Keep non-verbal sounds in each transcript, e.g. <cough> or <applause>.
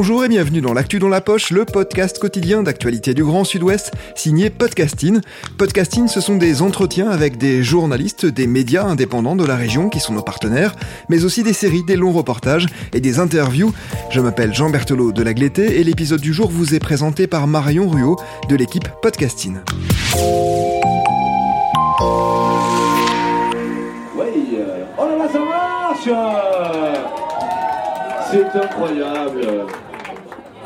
Bonjour et bienvenue dans l'actu dans la poche, le podcast quotidien d'actualité du Grand Sud-Ouest, signé Podcasting. Podcasting, ce sont des entretiens avec des journalistes, des médias indépendants de la région qui sont nos partenaires, mais aussi des séries, des longs reportages et des interviews. Je m'appelle Jean Berthelot de La Glété et l'épisode du jour vous est présenté par Marion Ruot de l'équipe Podcasting. Oui, euh, oh là là, ça marche C'est incroyable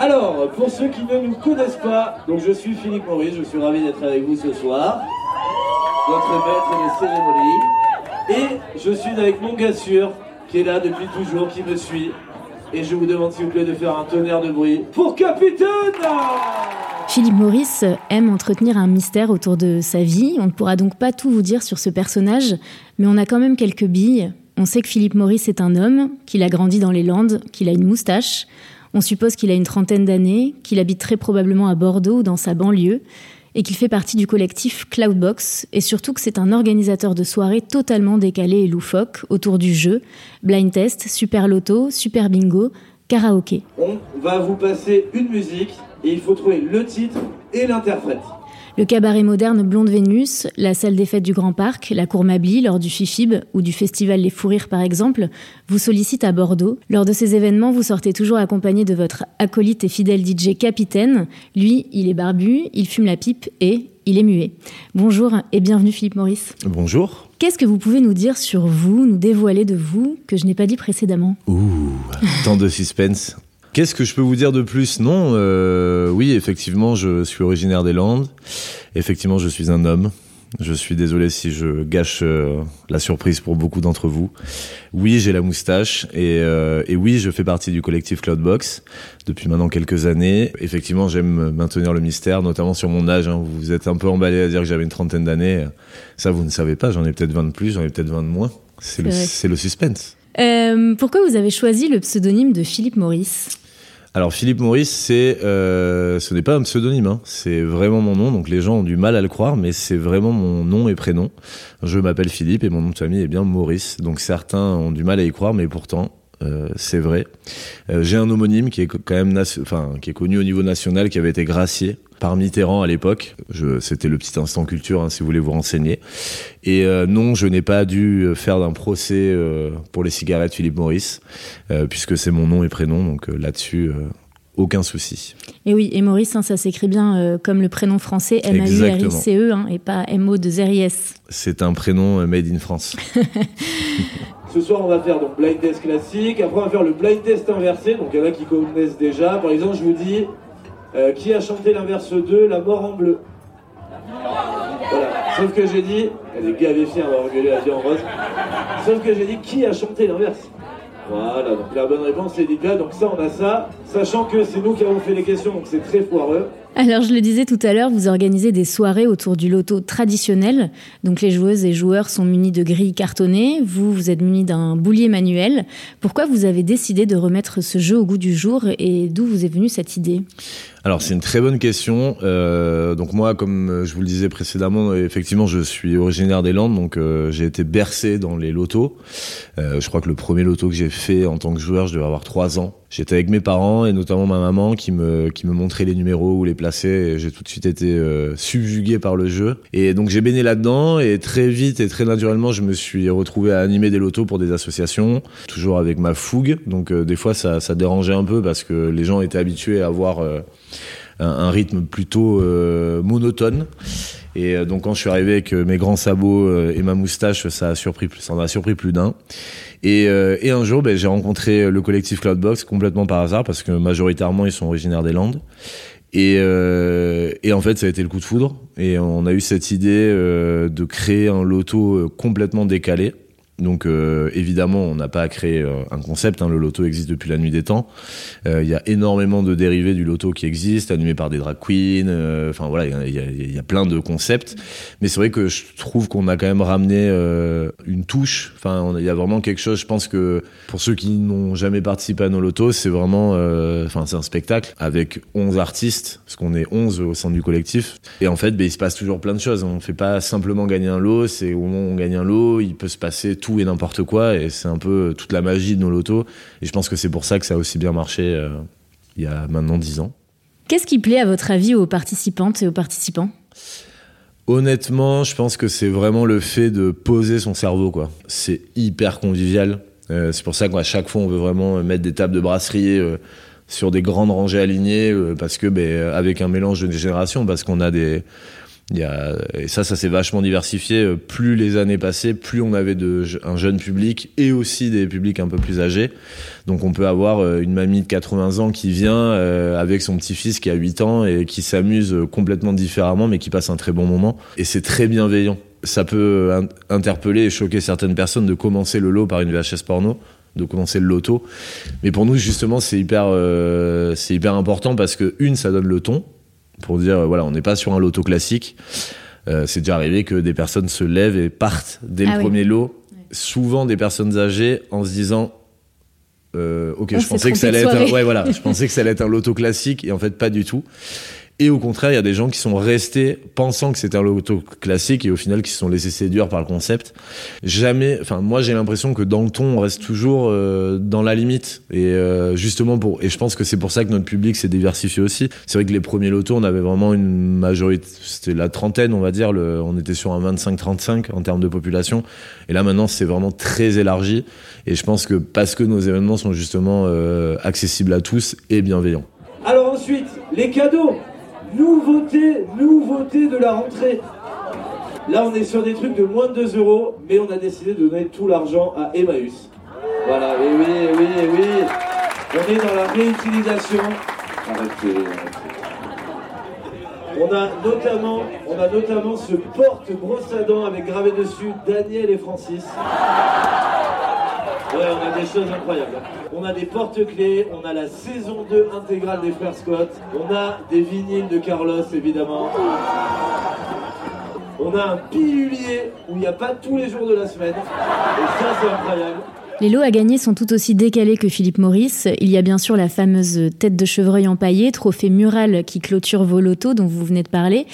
Alors, pour ceux qui ne nous connaissent pas, donc je suis Philippe Maurice, je suis ravi d'être avec vous ce soir, votre maître des cérémonies, et je suis avec mon gars sûr, qui est là depuis toujours, qui me suit, et je vous demande s'il vous plaît de faire un tonnerre de bruit pour Capitaine Philippe Maurice aime entretenir un mystère autour de sa vie. On ne pourra donc pas tout vous dire sur ce personnage, mais on a quand même quelques billes. On sait que Philippe Maurice est un homme, qu'il a grandi dans les Landes, qu'il a une moustache. On suppose qu'il a une trentaine d'années, qu'il habite très probablement à Bordeaux ou dans sa banlieue, et qu'il fait partie du collectif Cloudbox, et surtout que c'est un organisateur de soirées totalement décalé et loufoque autour du jeu, blind test, super loto, super bingo, karaoké. On va vous passer une musique, et il faut trouver le titre et l'interprète. Le cabaret moderne Blonde Vénus, la salle des fêtes du Grand Parc, la Cour Mably lors du FIFIB ou du festival Les Fous Rires par exemple, vous sollicitent à Bordeaux. Lors de ces événements, vous sortez toujours accompagné de votre acolyte et fidèle DJ Capitaine. Lui, il est barbu, il fume la pipe et il est muet. Bonjour et bienvenue Philippe Maurice. Bonjour. Qu'est-ce que vous pouvez nous dire sur vous, nous dévoiler de vous, que je n'ai pas dit précédemment? Ouh, tant de suspense. Qu'est-ce que je peux vous dire de plus? Non, euh, oui, effectivement, je suis originaire des Landes. Effectivement, je suis un homme. Je suis désolé si je gâche euh, la surprise pour beaucoup d'entre vous. Oui, j'ai la moustache et, euh, et, oui, je fais partie du collectif Cloudbox depuis maintenant quelques années. Effectivement, j'aime maintenir le mystère, notamment sur mon âge. Hein. Vous êtes un peu emballé à dire que j'avais une trentaine d'années. Ça, vous ne savez pas. J'en ai peut-être 20 de plus, j'en ai peut-être 20 de moins. C'est le, le, suspense. Euh, pourquoi vous avez choisi le pseudonyme de Philippe Maurice? Alors Philippe Maurice, c'est, euh, ce n'est pas un pseudonyme, hein. c'est vraiment mon nom. Donc les gens ont du mal à le croire, mais c'est vraiment mon nom et prénom. Je m'appelle Philippe et mon nom de famille est bien Maurice. Donc certains ont du mal à y croire, mais pourtant euh, c'est vrai. Euh, j'ai un homonyme qui est quand même, enfin, qui est connu au niveau national, qui avait été gracié par Mitterrand à l'époque. C'était le petit instant culture, hein, si vous voulez vous renseigner. Et euh, non, je n'ai pas dû faire d'un procès euh, pour les cigarettes Philippe Maurice, euh, puisque c'est mon nom et prénom. Donc là-dessus, aucun souci. Et oui, et Maurice, hein, ça s'écrit bien comme le prénom français M-A-U-R-I-C-E hein, et pas M-O-2-R-I-S. C'est un prénom made in France. <laughs> Ce soir, on va faire donc blind test classique. Après, on va faire le blind test inversé. Donc, il y en a qui connaissent déjà. Par exemple, je vous dis euh, qui a chanté l'inverse 2, La mort en bleu Voilà. Sauf que j'ai dit, elle est gavée fière d'avoir engueulé la vie en rose. Sauf que j'ai dit qui a chanté l'inverse Voilà, donc la bonne réponse c'est Lydia. Donc ça, on a ça. Sachant que c'est nous qui avons fait les questions, donc c'est très foireux. Alors, je le disais tout à l'heure, vous organisez des soirées autour du loto traditionnel. Donc, les joueuses et joueurs sont munis de grilles cartonnées. Vous, vous êtes munis d'un boulier manuel. Pourquoi vous avez décidé de remettre ce jeu au goût du jour et d'où vous est venue cette idée? Alors c'est une très bonne question. Euh, donc moi, comme je vous le disais précédemment, effectivement, je suis originaire des Landes, donc euh, j'ai été bercé dans les lotos. Euh, je crois que le premier loto que j'ai fait en tant que joueur, je devais avoir trois ans. J'étais avec mes parents et notamment ma maman qui me qui me montrait les numéros ou les placer. J'ai tout de suite été euh, subjugué par le jeu. Et donc j'ai baigné là-dedans et très vite et très naturellement, je me suis retrouvé à animer des lotos pour des associations, toujours avec ma fougue. Donc euh, des fois ça ça dérangeait un peu parce que les gens étaient habitués à avoir euh, un, rythme plutôt monotone. Et donc quand je suis arrivé avec mes grands sabots et ma moustache, ça a surpris, ça en a surpris plus d'un. Et, euh, et un jour, ben, j'ai rencontré le collectif Cloudbox complètement par hasard parce que majoritairement ils sont originaires des Landes. Et, et en fait, ça a été le coup de foudre. Et on a eu cette idée de créer un loto complètement décalé donc euh, évidemment, on n'a pas à créer euh, un concept. Hein, le loto existe depuis la nuit des temps. Euh, il y a énormément de dérivés du loto qui existent, animés par des drag queens. Enfin voilà, il y a, plein de concepts. Mais c'est vrai que je trouve qu'on a quand même ramené une touche. Enfin, il y a vraiment quelque chose. Je pense que pour ceux qui n'ont jamais participé à nos lotos, c'est vraiment, enfin c'est un spectacle avec 11 artistes, parce qu'on est 11 au sein du collectif. Et en fait, ben, il se passe toujours plein de choses. On fait pas simplement gagner un lot. C'est au moment où on gagne un lot, il peut se passer tout et n'importe quoi. Et c'est un peu toute la magie de nos lotos. Et je pense que c'est pour ça que ça a aussi bien marché euh, il y a maintenant 10 ans. Qu'est-ce qui plaît à votre avis aux participantes et aux participants? Honnêtement, je pense que c'est vraiment le fait de poser son cerveau. quoi. C'est hyper convivial. Euh, c'est pour ça qu'à chaque fois, on veut vraiment mettre des tables de brasserie euh, sur des grandes rangées alignées, parce que, ben, avec un mélange de générations, parce qu'on a des et ça, ça s'est vachement diversifié. Euh, plus les années passaient, plus on avait un jeune public et aussi des publics un peu plus âgés. Donc on peut avoir euh, une mamie de 80 ans qui vient euh, avec son petit-fils qui a 8 ans et qui s'amuse complètement différemment mais qui passe un très bon moment. Et c'est très bienveillant. Ça peut interpeller et choquer certaines personnes de commencer le lot par une VHS porno de commencer le loto. Mais pour nous, justement, c'est hyper, c'est hyper important parce que, une, ça donne le ton pour dire euh, voilà, on n'est pas sur un loto classique. Euh, c'est déjà arrivé que des personnes se lèvent et partent dès le ah premier lot. Souvent des personnes âgées en se disant euh, ok, je pensais que ça allait être un, ouais voilà, je <laughs> pensais que ça allait être un loto classique et en fait pas du tout. Et au contraire, il y a des gens qui sont restés pensant que c'était un loto classique et au final qui se sont laissés séduire par le concept. Jamais, enfin moi j'ai l'impression que dans le ton on reste toujours euh, dans la limite et euh, justement pour et je pense que c'est pour ça que notre public s'est diversifié aussi. C'est vrai que les premiers lotos on avait vraiment une majorité, c'était la trentaine on va dire, le, on était sur un 25-35 en termes de population et là maintenant c'est vraiment très élargi et je pense que parce que nos événements sont justement euh, accessibles à tous et bienveillants. Alors ensuite les cadeaux. Nouveauté, nouveauté de la rentrée. Là, on est sur des trucs de moins de 2 euros, mais on a décidé de donner tout l'argent à Emmaüs. Voilà, oui, oui, oui, oui. On est dans la réutilisation. Arrêtez, On a notamment, on a notamment ce porte-brosse à dents avec gravé dessus Daniel et Francis. Ouais, on a des choses incroyables. On a des porte-clés, on a la saison 2 intégrale des frères Scott, on a des vinyles de Carlos évidemment. On a un pilulier où il n'y a pas tous les jours de la semaine. Et ça, c'est incroyable. Les lots à gagner sont tout aussi décalés que Philippe Maurice. Il y a bien sûr la fameuse tête de chevreuil empaillée, trophée mural qui clôture vos lotos dont vous venez de parler,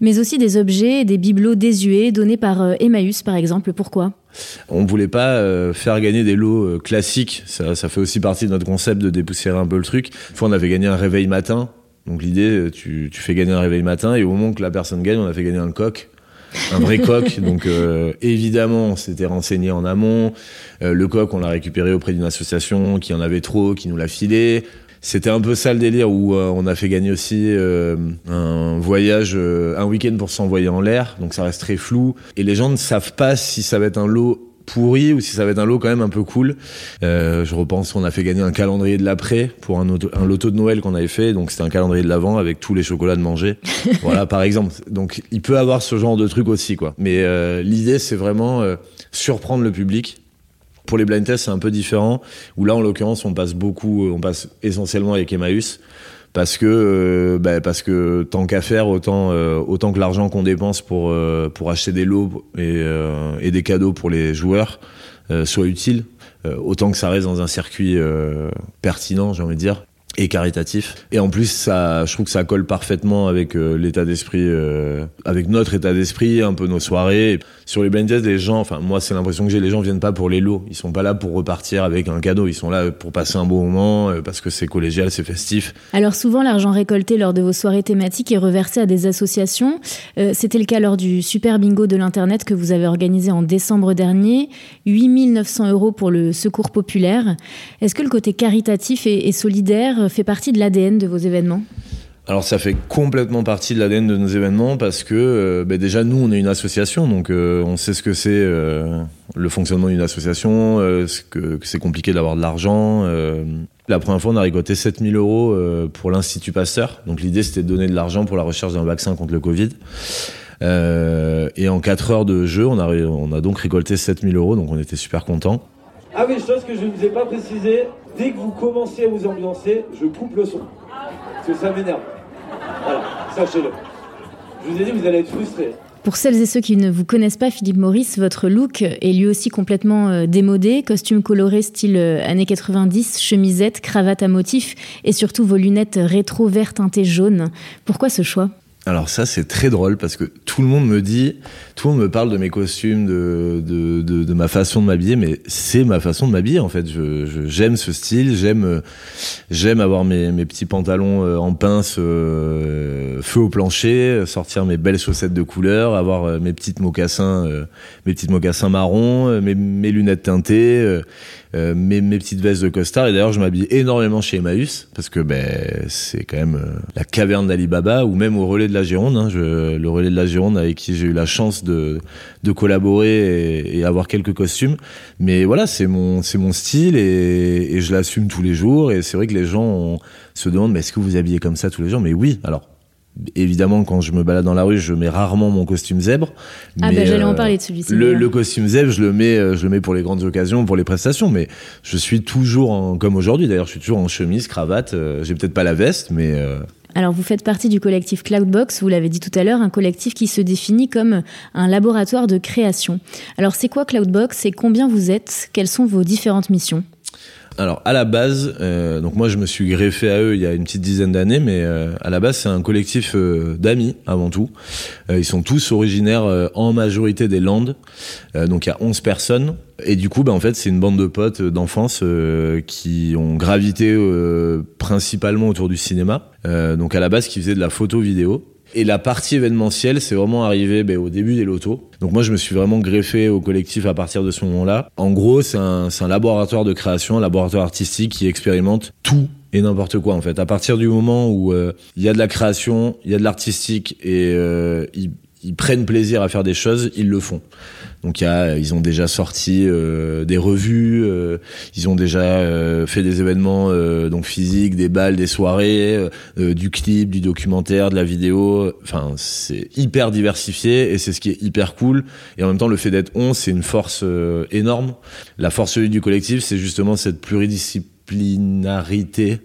mais aussi des objets, des bibelots désuets donnés par euh, Emmaüs par exemple. Pourquoi? On ne voulait pas euh, faire gagner des lots euh, classiques. Ça, fait aussi partie de notre concept de dépoussiérer un peu le truc. Une fois, on avait gagné un réveil matin. Donc l'idée, euh, tu, fais gagner un réveil matin et au moment que la personne gagne, on a fait gagner un coq. Un vrai <laughs> coq. Donc évidemment, on s'était renseigné en amont. le coq, on l'a récupéré auprès d'une association qui en avait trop, qui nous l'a filé. C'était un peu ça le délire où on a fait gagner aussi un voyage, un week-end pour s'envoyer en l'air, donc ça reste très flou. Et les gens ne savent pas si ça va être un lot pourri ou si ça va être un lot quand même un peu cool. Euh, je repense qu'on a fait gagner un calendrier de l'après pour un, un, loto de Noël qu'on avait fait. Donc c'était un calendrier de l'avant avec tous les chocolats de manger. <laughs> voilà, par exemple. Donc il peut avoir ce genre de truc aussi, quoi. Mais euh, l'idée, c'est vraiment euh, surprendre le public. Pour les blind tests, c'est un peu différent. Où là, en l'occurrence, on passe beaucoup, on passe essentiellement avec Emmaüs parce que euh, bah, parce que tant qu'à faire autant euh, autant que l'argent qu'on dépense pour euh, pour acheter des lots et des cadeaux pour les joueurs soit utile autant que ça reste dans un circuit pertinent j'ai envie de dire et caritatif. Et en plus, ça, je trouve que ça colle parfaitement avec euh, l'état d'esprit, euh, avec notre état d'esprit, un peu nos soirées. Sur les blind les gens, enfin moi, c'est l'impression que j'ai, les gens viennent pas pour les lots. Ils sont pas là pour repartir avec un cadeau. Ils sont là pour passer un bon moment, euh, parce que c'est collégial, c'est festif. Alors souvent, l'argent récolté lors de vos soirées thématiques est reversé à des associations. C'était le cas lors du super bingo de l'internet que vous avez organisé en décembre dernier. 8900 euros pour le secours populaire. Est-ce que le côté caritatif et solidaire fait partie de l'ADN de vos événements alors ça fait complètement partie de l'ADN de nos événements parce que euh, bah, déjà nous on est une association donc euh, on sait ce que c'est euh, le fonctionnement d'une association, ce que, que c'est compliqué d'avoir de l'argent. La première fois on a récolté 7000 euros pour l'Institut Pasteur donc l'idée c'était de donner de l'argent pour la recherche d'un vaccin contre le Covid. et en 4 heures de jeu on a, on a donc récolté 7000 euros donc on était super contents. Ah oui, chose que je ne vous ai pas précisé, dès que vous commencez à vous ambiancer, je coupe le son. Parce que ça m'énerve. Sachez-le. Je vous ai dit, vous allez être frustrés. Pour celles et ceux qui ne vous connaissent pas, Philippe Maurice, votre look est lui aussi complètement euh, démodé. Costume coloré style euh, années 90, chemisette, cravate à motif et surtout vos lunettes rétro vert teintées jaune. Pourquoi ce choix? Alors ça c'est très drôle parce que tout le monde me dit, tout le monde me parle de mes costumes, de, de, de, ma façon de m'habiller, mais c'est ma façon de m'habiller en fait. Je, j'aime ce style, j'aime j'aime avoir mes, mes petits pantalons euh, en pince, euh, feu au plancher, sortir mes belles chaussettes de couleur, avoir euh, mes petites mocassins, mes petites mocassins marrons, mes, mes lunettes teintées euh, mes, mes, petites vestes de costard. Et d'ailleurs, je m'habille énormément chez Emmaüs parce que ben c'est quand même euh, la caverne d'Alibaba ou même au relais de la Gironde. Hein, je, le relais de la Gironde avec qui j'ai eu la chance de, de collaborer et, et, avoir quelques costumes. Mais voilà, c'est mon c'est mon style et, et je l'assume tous les jours. Et c'est vrai que les gens se demandent mais est-ce que vous habillez comme ça tous les jours? Mais oui. Alors Évidemment, quand je me balade dans la rue, je mets rarement mon costume zèbre. Ah ben j'allais en euh, parler de celui-ci. Le, le, costume zèbre, je le mets, euh, je le mets pour les grandes occasions, pour les prestations, mais je suis toujours en, comme aujourd'hui. D'ailleurs, je suis toujours en chemise, cravate. Euh, j'ai peut-être pas la veste, mais. Alors vous faites partie du collectif Cloudbox, vous l'avez dit tout à l'heure, un collectif qui se définit comme un laboratoire de création. Alors c'est quoi Cloudbox et combien vous êtes? Quelles sont vos différentes missions? Alors à la base, euh, donc moi je me suis greffé à eux il y a une petite dizaine d'années, mais euh, à la base c'est un collectif euh, d'amis avant tout. ils sont tous originaires en majorité des Landes, donc il y a 11 personnes. Et du coup, bah, en fait, c'est une bande de potes d'enfance qui ont gravité principalement autour du cinéma. donc à la base, qui faisaient de la photo vidéo. Et la partie événementielle, c'est vraiment arrivé ben, au début des lotos. Donc moi, je me suis vraiment greffé au collectif à partir de ce moment-là. En gros, c'est un, un laboratoire de création, un laboratoire artistique qui expérimente tout et n'importe quoi en fait. À partir du moment où euh, il y a de la création, il y a de l'artistique et euh, ils, prennent plaisir à faire des choses, ils le font. Donc ils ont déjà sorti euh, des revues, euh, ils ont déjà euh, fait des événements donc physiques, des balles, des soirées, du clip, du documentaire, de la vidéo. Enfin, c'est hyper diversifié et c'est ce qui est hyper cool. Et en même temps, le fait d'être 11, c'est une force énorme. La force du collectif, c'est justement cette pluridisciplinarité.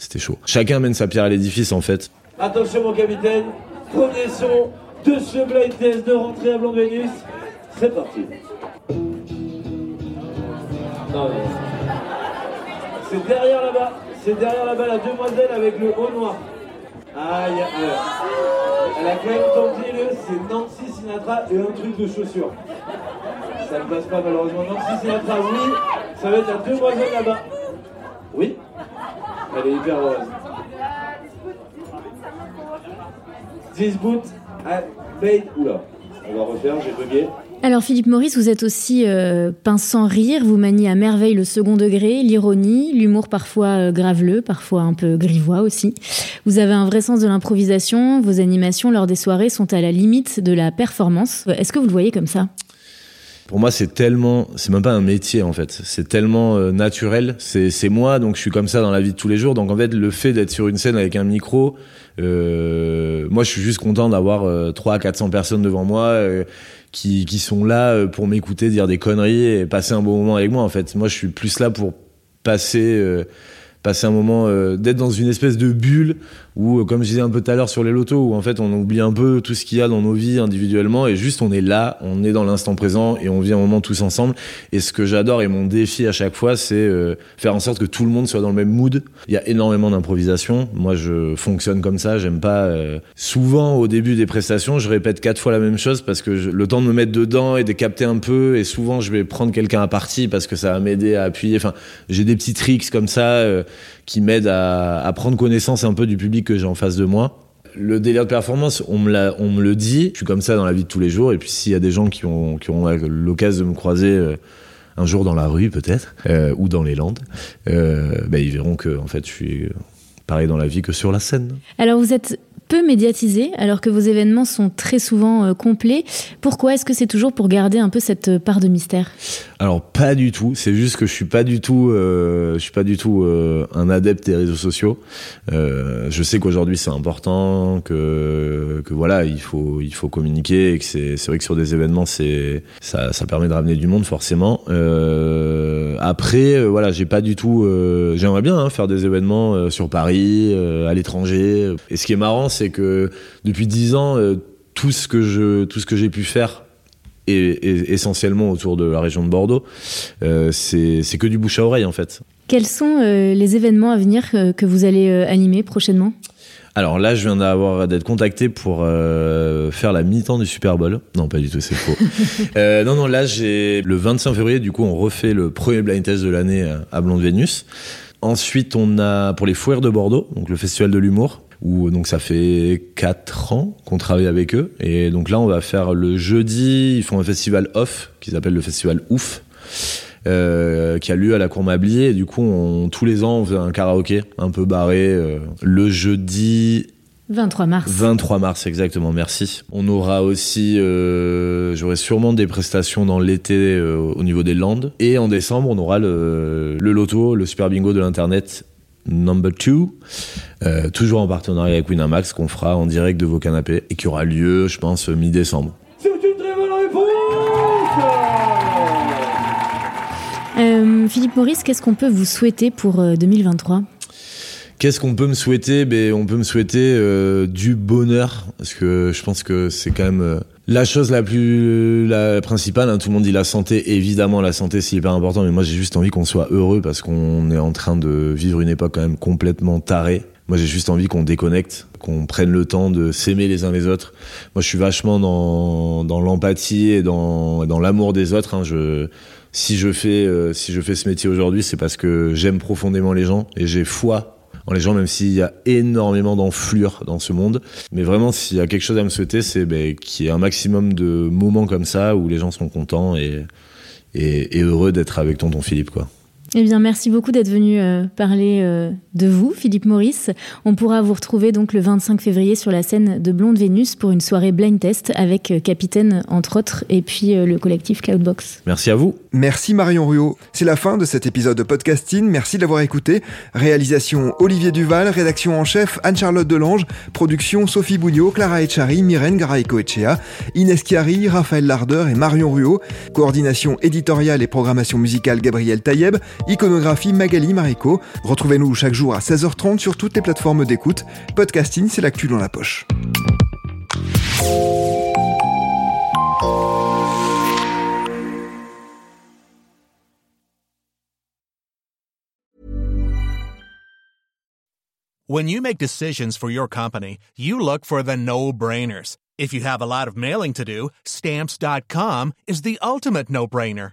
C'était chaud. Chacun mène sa pierre à l'édifice en fait. Attention mon capitaine, premier son de ce blind test de rentrée à Blanc-Vénus. C'est parti. C'est derrière là-bas. C'est derrière là-bas la demoiselle avec le haut noir. Aïe, aïe. Elle a quand même tenté le, c'est Nancy Sinatra et un truc de chaussure. Ça ne passe pas malheureusement. Nancy Sinatra, oui. Ça va être la demoiselle là-bas. Oui. Elle est hyper heureuse. 10 boots à Bait. Oula. On va refaire, j'ai bugué. Alors Philippe Maurice, vous êtes aussi euh, pince sans rire, vous maniez à merveille le second degré, l'ironie, l'humour parfois euh, graveleux, parfois un peu grivois aussi. Vous avez un vrai sens de l'improvisation, vos animations lors des soirées sont à la limite de la performance. Est-ce que vous le voyez comme ça? Pour moi, c'est tellement, c'est même pas un métier en fait. C'est tellement euh, naturel. C'est, c'est moi, donc je suis comme ça dans la vie de tous les jours. Donc en fait, le fait d'être sur une scène avec un micro, euh, moi, je suis juste content d'avoir euh, 300 à 400 personnes devant moi euh, qui, qui sont là euh, pour m'écouter dire des conneries et passer un bon moment avec moi. En fait, moi, je suis plus là pour passer passer un moment d'être dans une espèce de bulle où, comme je disais un peu tout à l'heure sur les lotos, où en fait on oublie un peu tout ce qu'il y a dans nos vies individuellement et juste on est là, on est dans l'instant présent et on vit un moment tous ensemble. Et ce que j'adore et mon défi à chaque fois, c'est euh, faire en sorte que tout le monde soit dans le même mood. Il y a énormément d'improvisation. Moi, je fonctionne comme ça. J'aime pas. Euh, souvent, au début des prestations, je répète quatre fois la même chose parce que le temps de me mettre dedans et de capter un peu. Et souvent, je vais prendre quelqu'un à partie parce que ça va m'aider à appuyer. Enfin, j'ai des petits tricks comme ça euh, qui m'aident à, prendre connaissance un peu du public que j'ai en face de moi. Le délire de performance, on me, le dit, je suis comme ça dans la vie de tous les jours, et puis s'il y a des gens qui ont, qui ont l'occasion de me croiser euh, un jour dans la rue peut-être, euh, ou dans les Landes, euh, bah, ils verront que en fait je suis pareil dans la vie que sur la scène. Alors vous êtes peu alors que vos événements sont très souvent euh, complets. Pourquoi est-ce que c'est toujours pour garder un peu cette euh, part de mystère? Alors pas du tout. C'est juste que je suis pas du tout, euh, je suis pas du tout un adepte des réseaux sociaux. je sais qu'aujourd'hui c'est important, que que voilà il faut il faut communiquer et que c'est c'est vrai que sur des événements c'est ça ça permet de ramener du monde forcément. après voilà j'ai pas du tout. J'aimerais bien hein, faire des événements sur Paris, à l'étranger. Et ce qui est marrant c'est que depuis dix ans, euh, tout ce que je, tout ce que j'ai pu faire est, essentiellement autour de la région de Bordeaux. Euh, c'est que du bouche à oreille en fait. Quels sont euh, les événements à venir que vous allez animer prochainement? Alors là, je viens d'avoir d'être contacté pour faire la mi-temps du Super Bowl. Non, pas du tout, c'est faux. <laughs> non, non, là, j'ai le 25 février, du coup, on refait le premier blind test de l'année à Blonde Vénus. Ensuite, on a pour les Fouères de Bordeaux, donc le festival de l'humour où donc ça fait 4 ans qu'on travaille avec eux. Et donc là, on va faire le jeudi, ils font un festival off qui s'appelle le festival Ouf. Euh, qui a lieu à la Cour Mablier. Et du coup, on, tous les ans, on fait un karaoké un peu barré euh, le jeudi 23 mars. 23 mars, exactement, merci. On aura aussi, euh, j'aurai sûrement des prestations dans l'été euh, au niveau des Landes. Et en décembre, on aura le, le loto, le super bingo de l'Internet Number 2, euh, toujours en partenariat avec Winamax, qu'on fera en direct de vos canapés et qui aura lieu, je pense, mi-décembre. C'est une très bonne réponse euh, Philippe Maurice, qu'est-ce qu'on peut vous souhaiter pour 2023 euh, Qu'est-ce qu'on peut me souhaiter? Ben, On peut me souhaiter du bonheur, parce que je pense que c'est quand même la chose la plus la principale, hein, tout le monde dit la santé, évidemment la santé c'est hyper important, mais moi j'ai juste envie qu'on soit heureux parce qu'on est en train de vivre une époque quand même complètement tarée. Moi j'ai juste envie qu'on déconnecte, qu'on prenne le temps de s'aimer les uns les autres. Moi je suis vachement dans, l'empathie et dans, l'amour des autres. Hein. Si je fais euh, si je fais ce métier aujourd'hui, c'est parce que j'aime profondément les gens et j'ai foi en les gens, même s'il y a énormément d'enflure dans ce monde. Mais vraiment, s'il y a quelque chose à me souhaiter, c'est ben, qu'il y ait un maximum de moments comme ça où les gens sont contents et heureux d'être avec tonton Philippe, quoi. Eh bien, merci beaucoup d'être venu euh, parler euh, de vous, Philippe Maurice. On pourra vous retrouver donc le 25 février sur la scène de Blonde Vénus pour une soirée blind test avec euh, Capitaine, entre autres, et puis le collectif Cloudbox. Merci à vous. Merci Marion Ruot. C'est la fin de cet épisode de podcasting. Merci de l'avoir écouté. Réalisation Olivier Duval, rédaction en chef Anne-Charlotte Delange, production Sophie Bougnot, Clara Echari, Myrène Garaïco-Echea, Inès Chiari, Raphaël Larder et Marion Ruot. Coordination éditoriale et programmation musicale Gabriel Taïeb. Iconographie Magali Marico. Retrouvez-nous chaque jour à 16h30 sur toutes les plateformes d'écoute. Podcasting, c'est l'actu dans la poche. When you make decisions for your company, you look for the no-brainers. If you have a lot of mailing to do, stamps.com is the ultimate no-brainer.